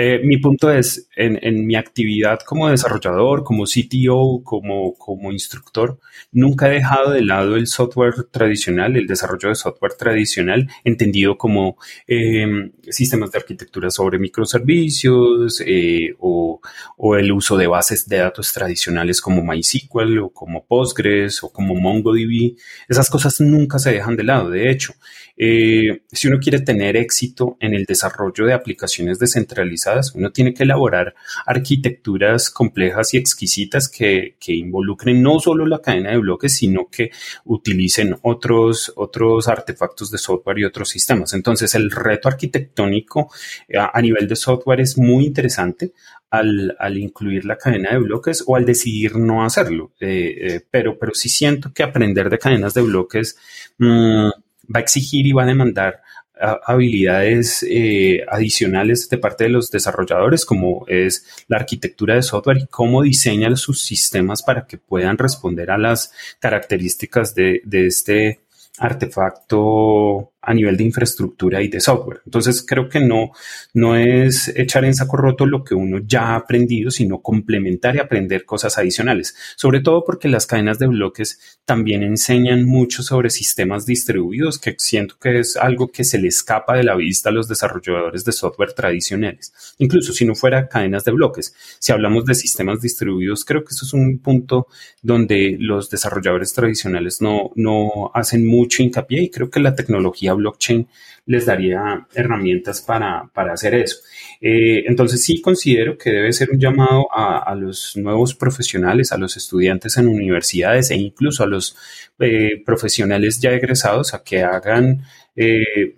Eh, mi punto es, en, mi actividad como desarrollador, como CTO, como, como instructor, nunca he dejado de lado el software tradicional, el desarrollo de software tradicional, entendido como em, sistemas de arquitectura sobre microservicios eh, o, o, el uso de bases de datos tradicionales como MySQL o como Postgres o como MongoDB. Esas cosas nunca se dejan de lado. De hecho, eh, si uno quiere tener éxito en el desarrollo de aplicaciones descentralizadas. Uno tiene que elaborar arquitecturas complejas y exquisitas que, que involucren no solo la cadena de bloques, sino que utilicen otros, otros artefactos de software y otros sistemas. Entonces, el reto arquitectónico a, a nivel de software es muy interesante al, al, incluir la cadena de bloques o al decidir no hacerlo. Eh, eh, pero, pero sí siento que aprender de cadenas de bloques mmm, va a exigir y va a demandar habilidades eh, adicionales de parte de los desarrolladores, como es la arquitectura de software y cómo diseñan sus sistemas para que puedan responder a las características de, de este artefacto a nivel de infraestructura y de software. Entonces creo que no, no es echar en saco roto lo que uno ya ha aprendido, sino complementar y aprender cosas adicionales. Sobre todo porque las cadenas de bloques también enseñan mucho sobre sistemas distribuidos, que siento que es algo que se le escapa de la vista a los desarrolladores de software tradicionales. Incluso si no fuera cadenas de bloques, si hablamos de sistemas distribuidos, creo que eso es un punto donde los desarrolladores tradicionales no, no hacen mucho hincapié y creo que la tecnología blockchain les daría herramientas para, para hacer eso. Eh, entonces sí considero que debe ser un llamado a, los nuevos profesionales, a los estudiantes en universidades e incluso a los eh, profesionales ya egresados a que hagan eh,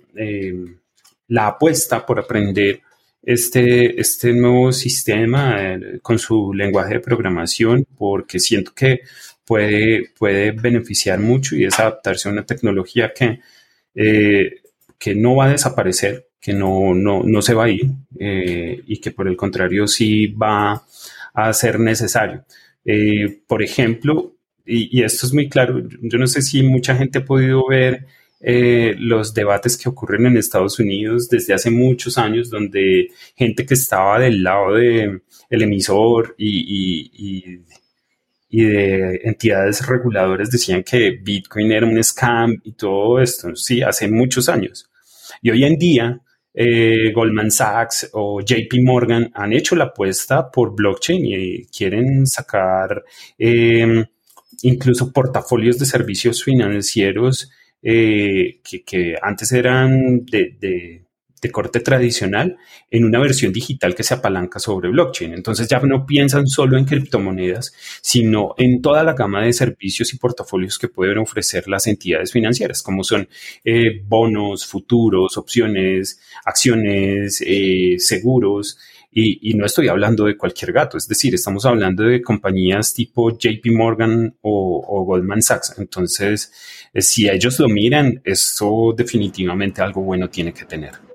la apuesta por aprender este, este nuevo sistema con su lenguaje de programación porque siento que puede, puede beneficiar mucho y es adaptarse a una tecnología que eh, que no va a desaparecer, que no, no, no se va a ir eh, y que por el contrario sí va a ser necesario. Eh, por ejemplo, y, esto es muy claro, yo no sé si mucha gente ha podido ver los debates que ocurren en Estados Unidos desde hace muchos años, donde gente que estaba del lado del el emisor y y de entidades reguladoras decían que Bitcoin era un scam y todo esto, sí, hace muchos años. Y hoy en día, eh, Goldman Sachs o JP Morgan han hecho la apuesta por blockchain y quieren sacar eh, incluso portafolios de servicios financieros eh, que, que, antes eran de de corte tradicional en una versión digital que se apalanca sobre blockchain. Entonces ya no piensan solo en criptomonedas, sino en toda la gama de servicios y portafolios que pueden ofrecer las entidades financieras, como son eh, bonos, futuros, opciones, acciones, eh, seguros. Y, no estoy hablando de cualquier gato, es decir, estamos hablando de compañías tipo JP Morgan o, o Goldman Sachs. Entonces, eh, si ellos lo miran, eso definitivamente algo bueno tiene que tener.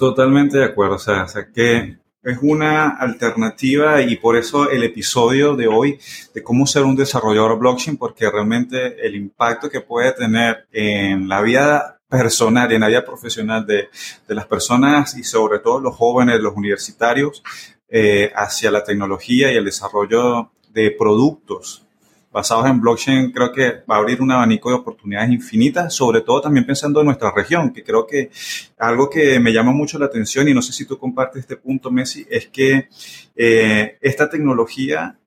Totalmente de acuerdo, o sea, o sea, que es una alternativa y por eso el episodio de hoy de cómo ser un desarrollador blockchain, porque realmente el impacto que puede tener en la vida personal y en la vida profesional de, de las personas y sobre todo los jóvenes, los universitarios, eh, hacia la tecnología y el desarrollo de productos basados en blockchain, creo que va a abrir un abanico de oportunidades infinitas, sobre todo también pensando en nuestra región, que creo que algo que me llama mucho la atención, y no sé si tú compartes este punto, Messi, es que eh, esta tecnología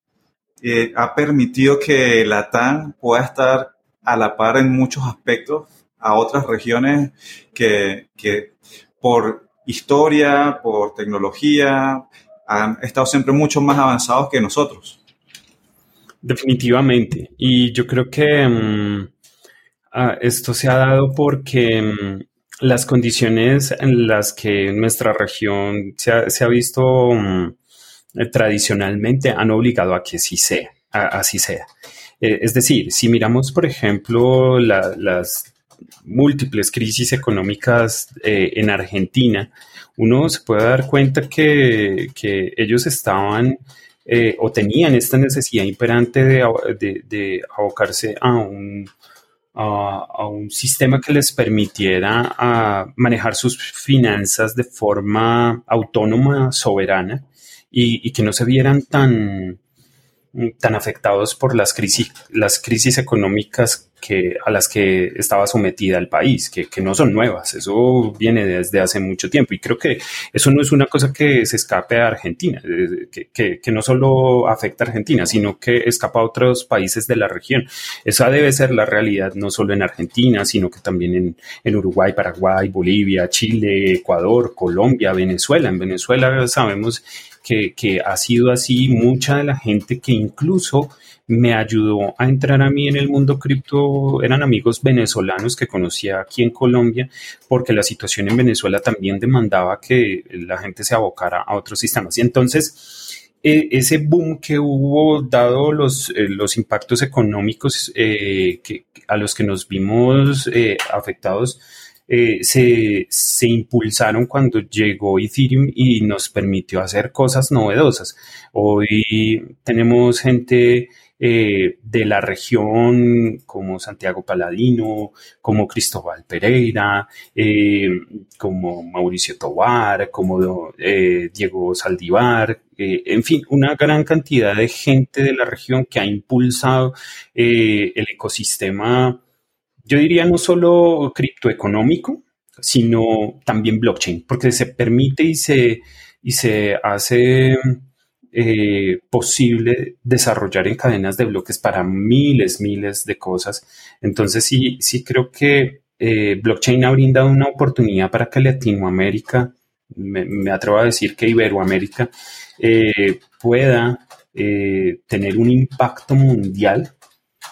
eh, ha permitido que la TAN pueda estar a la par en muchos aspectos a otras regiones que, que por historia, por tecnología, han estado siempre mucho más avanzados que nosotros. Definitivamente. Y yo creo que um, uh, esto se ha dado porque um, las condiciones en las que nuestra región se ha, visto um, tradicionalmente han obligado a que sí sea, a, así sea. Eh, es decir, si miramos, por ejemplo, la, las múltiples crisis económicas eh, en Argentina, uno se puede dar cuenta que ellos estaban eh, o tenían esta necesidad imperante de, de, abocarse a un, a, a, un sistema que les permitiera manejar sus finanzas de forma autónoma, soberana, y, y que no se vieran tan, tan afectados por las crisis, las crisis económicas a las que estaba sometida el país, que, que, no son nuevas, eso viene desde hace mucho tiempo y creo que eso no es una cosa que se escape a Argentina, eh, que, que, no solo afecta a Argentina, sino que escapa a otros países de la región. Esa debe ser la realidad no solo en Argentina, sino que también en, en Uruguay, Paraguay, Bolivia, Chile, Ecuador, Colombia, Venezuela. En Venezuela sabemos que, que, ha sido así, mucha de la gente que incluso me ayudó a entrar a mí en el mundo cripto eran amigos venezolanos que conocía aquí en Colombia, porque la situación en Venezuela también demandaba que la gente se abocara a otros sistemas. Y entonces, e, ese boom que hubo, dado los, eh, los impactos económicos eh, a los que nos vimos eh, afectados, se, se, impulsaron cuando llegó Ethereum y nos permitió hacer cosas novedosas. Hoy tenemos gente eh, de la región como Santiago Paladino, como Cristóbal Pereira, eh, como Mauricio Tobar, como eh, Diego Saldivar, en fin, una gran cantidad de gente de la región que ha impulsado el ecosistema, yo diría no solo criptoeconómico, sino también blockchain, porque se permite y se, y se hace eh, posible desarrollar en cadenas de bloques para miles, miles de cosas. Entonces sí, sí creo que eh, blockchain ha brindado una oportunidad para que Latinoamérica, me, atrevo a decir que Iberoamérica, eh, pueda tener un impacto mundial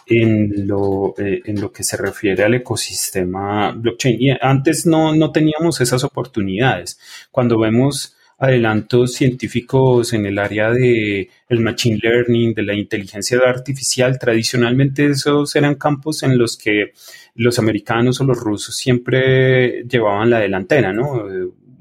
en lo, en lo que se refiere al ecosistema blockchain. Y antes no, no teníamos esas oportunidades. Cuando vemos adelantos científicos en el área de el machine learning, de la inteligencia artificial. Tradicionalmente esos eran campos en los que los americanos o los rusos siempre llevaban la delantera, ¿no?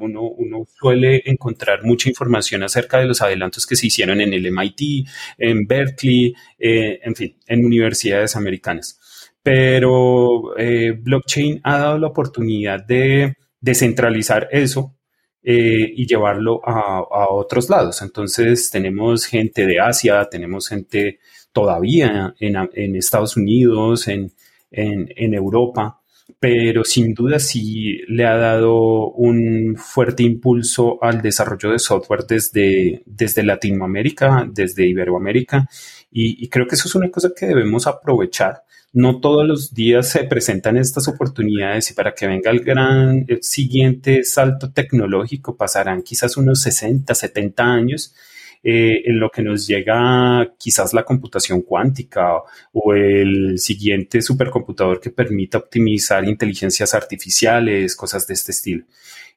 Uno, suele encontrar mucha información acerca de los adelantos que se hicieron en el MIT, en Berkeley, eh, en fin, en universidades americanas. Pero eh, blockchain ha dado la oportunidad de descentralizar eso eh, y llevarlo a, otros lados. Entonces tenemos gente de Asia, tenemos gente todavía en, Estados Unidos, en, Europa, pero sin duda sí le ha dado un fuerte impulso al desarrollo de software desde, desde Latinoamérica, desde Iberoamérica, y creo que eso es una cosa que debemos aprovechar no todos los días se presentan estas oportunidades y para que venga el gran siguiente salto tecnológico pasarán quizás unos 60, 70 años. Eh, en lo que nos llega quizás la computación cuántica o el siguiente supercomputador que permita optimizar inteligencias artificiales, cosas de este estilo.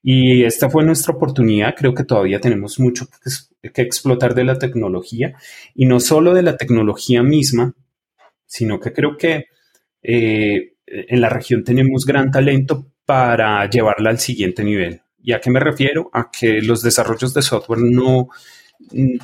Y esta fue nuestra oportunidad. Creo que todavía tenemos mucho que, que explotar de la tecnología y no solo de la tecnología misma, sino que creo que eh, en la región tenemos gran talento para llevarla al siguiente nivel. ¿Y a qué me refiero? A que los desarrollos de software no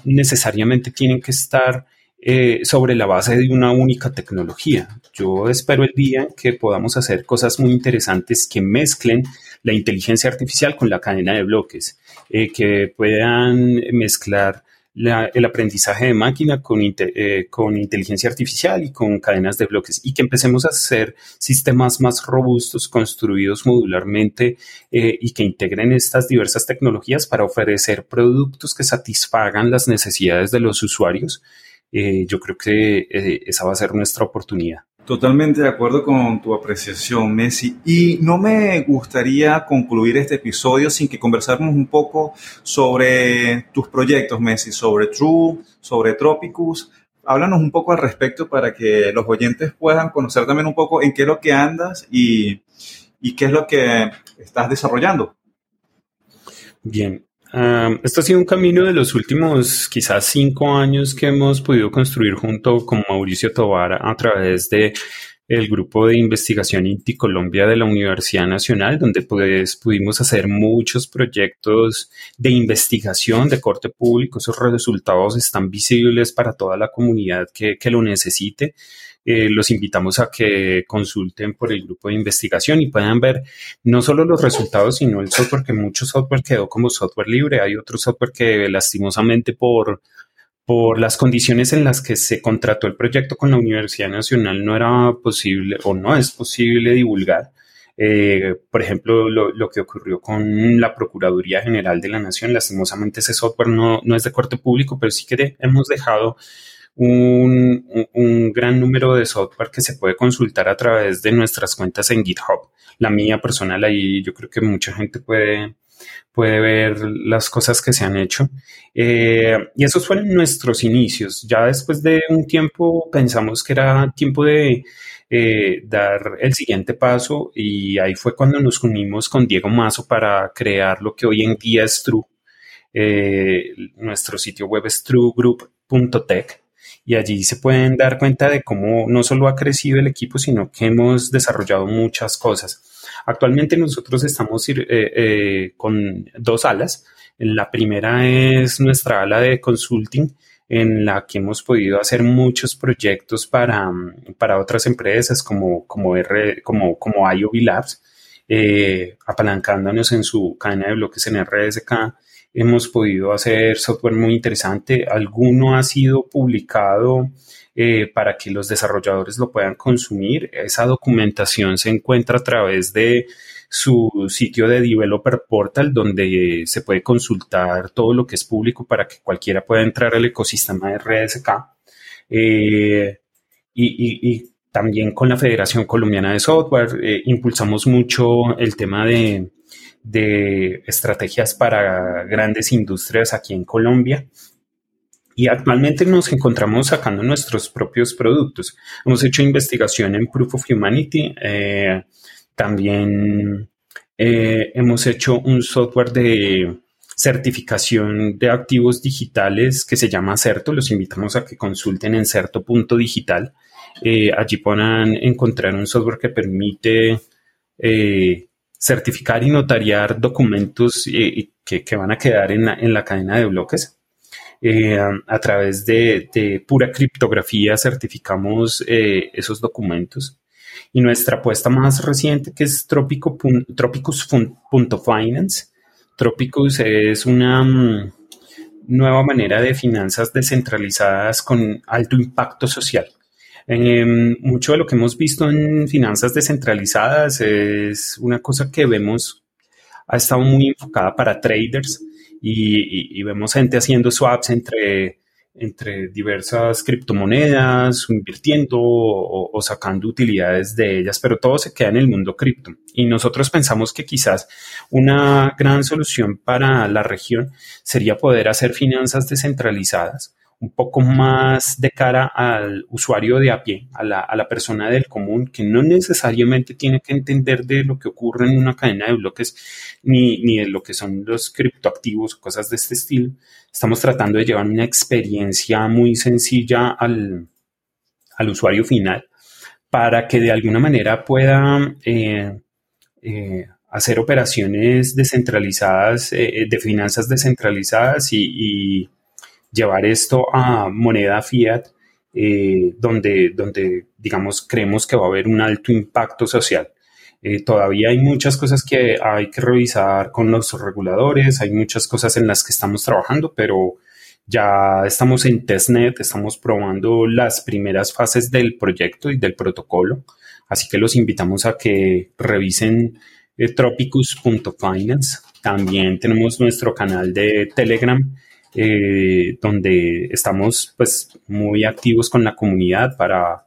necesariamente tienen que estar eh, sobre la base de una única tecnología. Yo espero el día que podamos hacer cosas muy interesantes que mezclen la inteligencia artificial con la cadena de bloques, eh, que puedan mezclar el aprendizaje de máquina con, eh, con inteligencia artificial y con cadenas de bloques y que empecemos a hacer sistemas más robustos construidos modularmente eh, y que integren estas diversas tecnologías para ofrecer productos que satisfagan las necesidades de los usuarios. Eh, yo creo que esa va a ser nuestra oportunidad. Totalmente de acuerdo con tu apreciación, Messi. Y no me gustaría concluir este episodio sin que conversáramos un poco sobre tus proyectos, Messi, sobre True, sobre Tropicus. Háblanos un poco al respecto para que los oyentes puedan conocer también un poco en qué es lo que andas y, y qué es lo que estás desarrollando. Bien, esto ha sido un camino de los últimos quizás cinco años que hemos podido construir junto con Mauricio Tobar a través de el grupo de investigación Inti Colombia de la Universidad Nacional, donde pues, pudimos hacer muchos proyectos de investigación de corte público. Esos resultados están visibles para toda la comunidad que lo necesite. Eh, los invitamos a que consulten por el grupo de investigación y puedan ver no solo los resultados, sino el software, que mucho software quedó como software libre. Hay otro software que lastimosamente por por las condiciones en las que se contrató el proyecto con la Universidad Nacional no era posible o no es posible divulgar. Eh, por ejemplo, lo, que ocurrió con la Procuraduría General de la Nación, lastimosamente ese software no, no es de corte público, pero sí que hemos dejado un, gran número de software que se puede consultar a través de nuestras cuentas en GitHub. La mía personal ahí yo creo que mucha gente puede, puede ver las cosas que se han hecho. Eh, y esos fueron nuestros inicios. Ya después de un tiempo pensamos que era tiempo de eh, dar el siguiente paso y ahí fue cuando nos unimos con Diego Mazo para crear lo que hoy en día es True. Eh, nuestro sitio web es truegroup.tech y allí se pueden dar cuenta de cómo no solo ha crecido el equipo, sino que hemos desarrollado muchas cosas. Actualmente nosotros estamos eh, eh, con dos alas. La primera es nuestra ala de consulting, en la que hemos podido hacer muchos proyectos para, para otras empresas como, como, como, como IOB Labs, eh, apalancándonos en su cadena de bloques en RSK. Hemos podido hacer software muy interesante. Alguno ha sido publicado eh, para que los desarrolladores lo puedan consumir. Esa documentación se encuentra a través de su sitio de Developer Portal, donde se puede consultar todo lo que es público para que cualquiera pueda entrar al ecosistema de RSK. Eh, y, también con la Federación Colombiana de Software eh, impulsamos mucho el tema de, de estrategias para grandes industrias aquí en Colombia y actualmente nos encontramos sacando nuestros propios productos. Hemos hecho investigación en Proof of Humanity, eh, también eh, hemos hecho un software de certificación de activos digitales que se llama Certo. Los invitamos a que consulten en certo.digital. Eh, allí podrán encontrar un software que permite certificar y notariar documentos que, que, van a quedar en en la cadena de bloques. Eh, a través de, pura criptografía certificamos eh, esos documentos. Y nuestra apuesta más reciente, que es Tropicus.finance. Tropicus es una mm, nueva manera de finanzas descentralizadas con alto impacto social. Em, mucho de lo que hemos visto en finanzas descentralizadas es una cosa que vemos ha estado muy enfocada para traders, y, vemos gente haciendo swaps entre, entre diversas criptomonedas, invirtiendo o, sacando utilidades de ellas, pero todo se queda en el mundo cripto. Y nosotros pensamos que quizás una gran solución para la región sería poder hacer finanzas descentralizadas un poco más de cara al usuario de a pie, a la, a la, persona del común, que no necesariamente tiene que entender de lo que ocurre en una cadena de bloques ni, ni de lo que son los criptoactivos o cosas de este estilo. Estamos tratando de llevar una experiencia muy sencilla al, al usuario final para que de alguna manera pueda eh, eh, hacer operaciones descentralizadas, eh, de finanzas descentralizadas y, y llevar esto a moneda fiat, eh, donde, donde, digamos, creemos que va a haber un alto impacto social. Eh, todavía hay muchas cosas que hay que revisar con los reguladores, hay muchas cosas en las que estamos trabajando, pero ya estamos en testnet, estamos probando las primeras fases del proyecto y del protocolo, así que los invitamos a que revisen eh, tropicus.finance. También tenemos nuestro canal de Telegram eh, donde estamos pues muy activos con la comunidad para,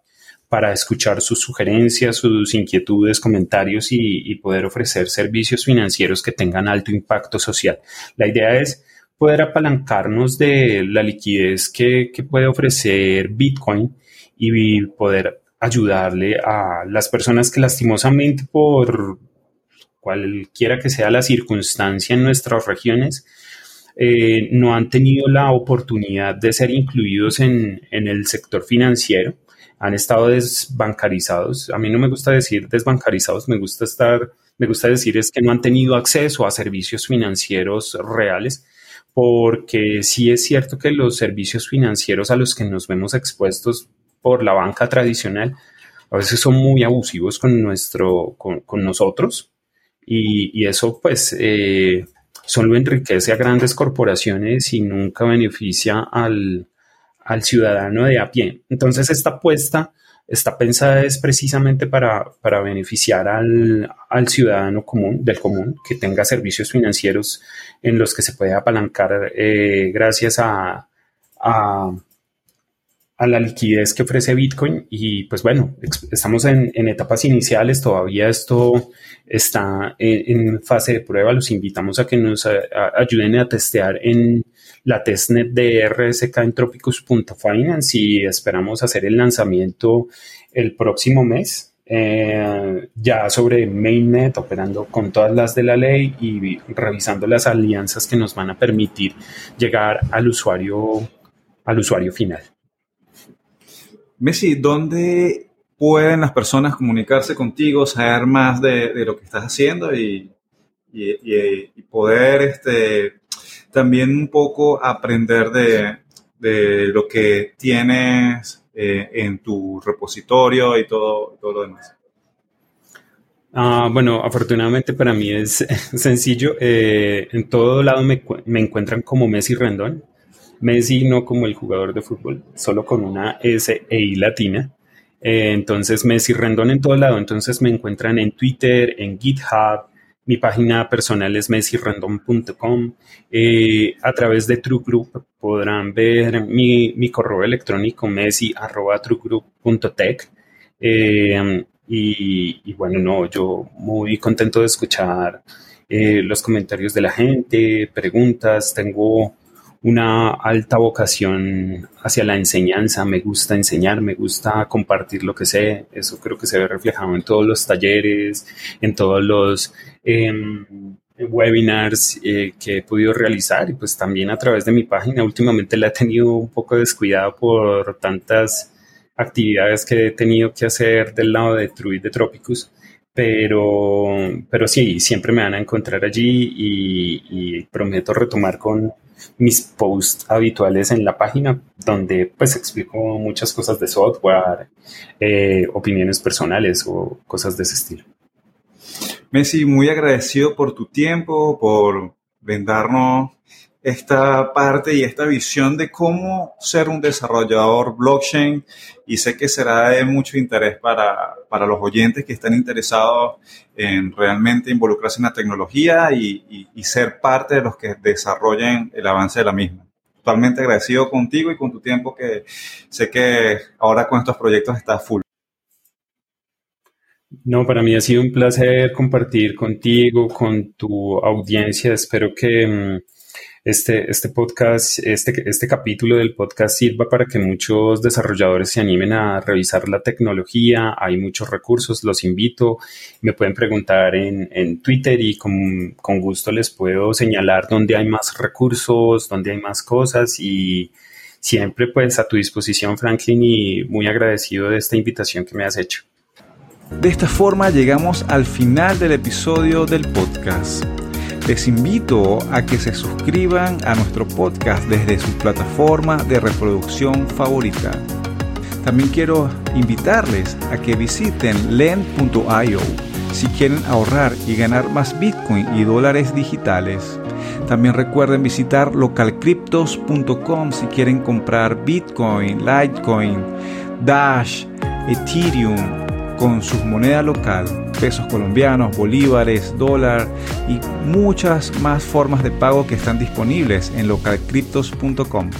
para escuchar sus sugerencias, sus inquietudes, comentarios y, poder ofrecer servicios financieros que tengan alto impacto social. La idea es poder apalancarnos de la liquidez que, que puede ofrecer Bitcoin y poder ayudarle a las personas que lastimosamente por cualquiera que sea la circunstancia en nuestras regiones, eh, no han tenido la oportunidad de ser incluidos en, el sector financiero, han estado desbancarizados. A mí no me gusta decir desbancarizados, me gusta estar, me gusta decir es que no han tenido acceso a servicios financieros reales, porque sí es cierto que los servicios financieros a los que nos vemos expuestos por la banca tradicional a veces son muy abusivos con nuestro, con, nosotros. Y, eso pues eh, solo enriquece a grandes corporaciones y nunca beneficia al, al ciudadano de a pie. Entonces, esta apuesta está pensada es precisamente para, beneficiar al, ciudadano común, del común, que tenga servicios financieros en los que se puede apalancar eh, gracias a, la liquidez que ofrece Bitcoin. Y pues bueno, estamos en, etapas iniciales, todavía esto está en, fase de prueba. Los invitamos a que nos ayuden a testear en la testnet de RSK en Tropicus.finance y esperamos hacer el lanzamiento el próximo mes. Eh, ya sobre Mainnet, operando con todas las de la ley y revisando las alianzas que nos van a permitir llegar al usuario, al usuario final. Messi, ¿dónde pueden las personas comunicarse contigo, saber más de, lo que estás haciendo y, poder este, también un poco aprender de, lo que tienes eh, en tu repositorio y todo, lo demás. Ah, bueno, afortunadamente para mí es sencillo. Eh, en todo lado me, encuentran como Messi Rendón. Messi no como el jugador de fútbol, solo con una S e latina. Eh, entonces Messi Rendón en todo lado. Entonces me encuentran en Twitter, en GitHub, mi página personal es messyrandom.com. Eh, a través de True Group podrán ver mi, mi correo electrónico messi.truegroup.tech. Eh, y, bueno, no, yo muy contento de escuchar eh, los comentarios de la gente, preguntas. Tengo una alta vocación hacia la enseñanza, me gusta enseñar, me gusta compartir lo que sé, eso creo que se ve reflejado en todos los talleres, en todos los em, webinars eh, que he podido realizar. Y pues también a través de mi página. Últimamente la he tenido un poco descuidada por tantas actividades que he tenido que hacer del lado de True de Tropicus, pero, pero sí, siempre me van a encontrar allí y prometo retomar con mis posts habituales en la página, donde pues explico muchas cosas de software, eh, opiniones personales o cosas de ese estilo. Messi, muy agradecido por tu tiempo, por brindarnos esta parte y esta visión de cómo ser un desarrollador blockchain y sé que será de mucho interés para, para los oyentes que están interesados en realmente involucrarse en la tecnología y, y, ser parte de los que desarrollen el avance de la misma. Totalmente agradecido contigo y con tu tiempo que sé que ahora con estos proyectos está full. No, para mí ha sido un placer compartir contigo, con tu audiencia. Espero que mm, este, este podcast, este, este capítulo del podcast sirva para que muchos desarrolladores se animen a revisar la tecnología. Hay muchos recursos, los invito. Me pueden preguntar en, en Twitter y con, con, gusto les puedo señalar dónde hay más recursos, dónde hay más cosas y siempre pues a tu disposición Franklin y muy agradecido de esta invitación que me has hecho. De esta forma llegamos al final del episodio del podcast. Les invito a que se suscriban a nuestro podcast desde su plataforma de reproducción favorita. También quiero invitarles a que visiten len.io si quieren ahorrar y ganar más Bitcoin y dólares digitales. También recuerden visitar localcryptos.com si quieren comprar Bitcoin, Litecoin, Dash, Ethereum, con su moneda local, pesos colombianos, bolívares, dólar y muchas más formas de pago que están disponibles en localcryptos.com.